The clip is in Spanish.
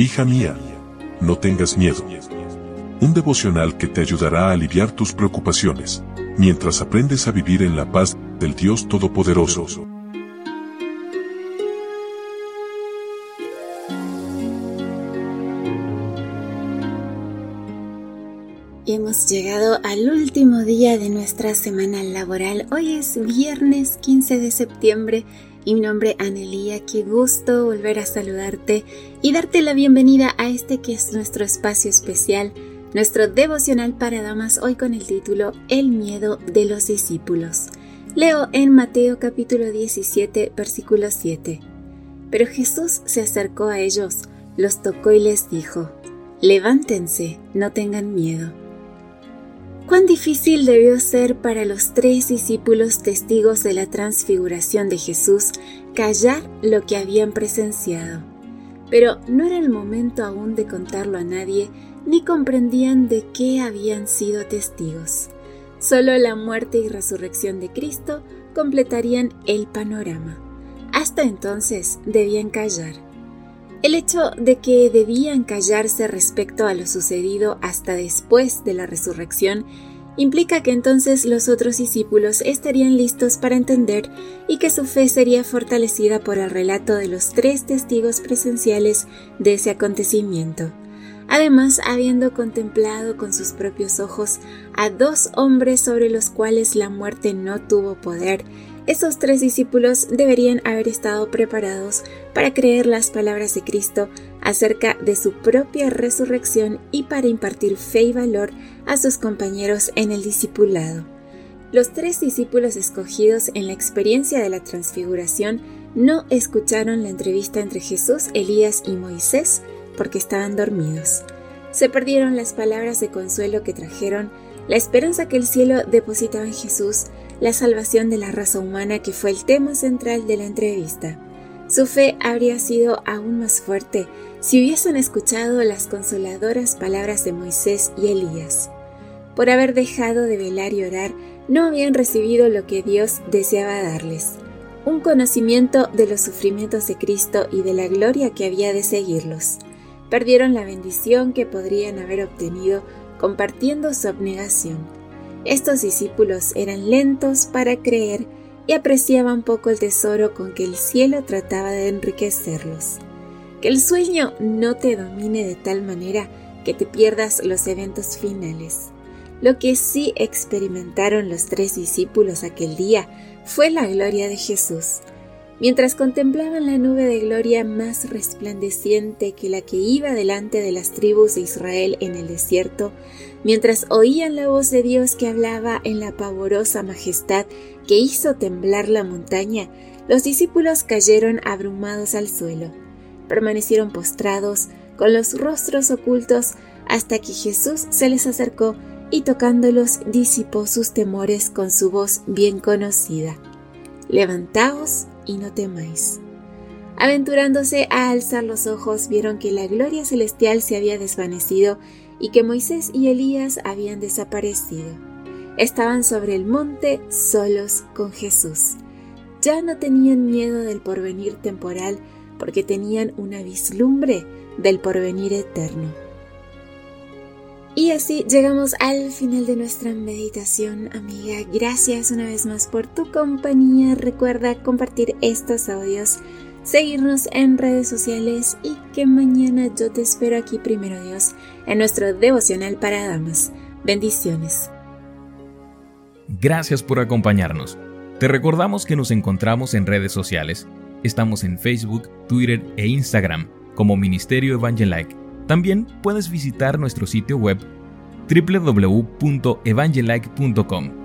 Hija mía, no tengas miedo. Un devocional que te ayudará a aliviar tus preocupaciones, mientras aprendes a vivir en la paz del Dios Todopoderoso. hemos llegado al último día de nuestra semana laboral. Hoy es viernes 15 de septiembre mi nombre es Anelía. Qué gusto volver a saludarte y darte la bienvenida a este que es nuestro espacio especial, nuestro devocional para damas, hoy con el título El miedo de los discípulos. Leo en Mateo capítulo 17, versículo 7. Pero Jesús se acercó a ellos, los tocó y les dijo, Levántense, no tengan miedo. Cuán difícil debió ser para los tres discípulos testigos de la transfiguración de Jesús callar lo que habían presenciado. Pero no era el momento aún de contarlo a nadie, ni comprendían de qué habían sido testigos. Solo la muerte y resurrección de Cristo completarían el panorama. Hasta entonces debían callar. El hecho de que debían callarse respecto a lo sucedido hasta después de la resurrección implica que entonces los otros discípulos estarían listos para entender y que su fe sería fortalecida por el relato de los tres testigos presenciales de ese acontecimiento. Además, habiendo contemplado con sus propios ojos a dos hombres sobre los cuales la muerte no tuvo poder, esos tres discípulos deberían haber estado preparados para creer las palabras de Cristo acerca de su propia resurrección y para impartir fe y valor a sus compañeros en el discipulado. Los tres discípulos escogidos en la experiencia de la transfiguración no escucharon la entrevista entre Jesús, Elías y Moisés porque estaban dormidos. Se perdieron las palabras de consuelo que trajeron, la esperanza que el cielo depositaba en Jesús, la salvación de la raza humana que fue el tema central de la entrevista. Su fe habría sido aún más fuerte si hubiesen escuchado las consoladoras palabras de Moisés y Elías. Por haber dejado de velar y orar, no habían recibido lo que Dios deseaba darles, un conocimiento de los sufrimientos de Cristo y de la gloria que había de seguirlos. Perdieron la bendición que podrían haber obtenido compartiendo su abnegación. Estos discípulos eran lentos para creer y apreciaban poco el tesoro con que el cielo trataba de enriquecerlos. Que el sueño no te domine de tal manera que te pierdas los eventos finales. Lo que sí experimentaron los tres discípulos aquel día fue la gloria de Jesús. Mientras contemplaban la nube de gloria más resplandeciente que la que iba delante de las tribus de Israel en el desierto, mientras oían la voz de Dios que hablaba en la pavorosa majestad que hizo temblar la montaña, los discípulos cayeron abrumados al suelo. Permanecieron postrados, con los rostros ocultos, hasta que Jesús se les acercó y tocándolos disipó sus temores con su voz bien conocida. Levantaos y no temáis. Aventurándose a alzar los ojos, vieron que la gloria celestial se había desvanecido y que Moisés y Elías habían desaparecido. Estaban sobre el monte solos con Jesús. Ya no tenían miedo del porvenir temporal porque tenían una vislumbre del porvenir eterno. Y así llegamos al final de nuestra meditación, amiga. Gracias una vez más por tu compañía. Recuerda compartir estos audios, seguirnos en redes sociales y que mañana yo te espero aquí primero Dios en nuestro devocional para damas. Bendiciones. Gracias por acompañarnos. Te recordamos que nos encontramos en redes sociales. Estamos en Facebook, Twitter e Instagram como Ministerio Evangelike también puedes visitar nuestro sitio web www.evangelike.com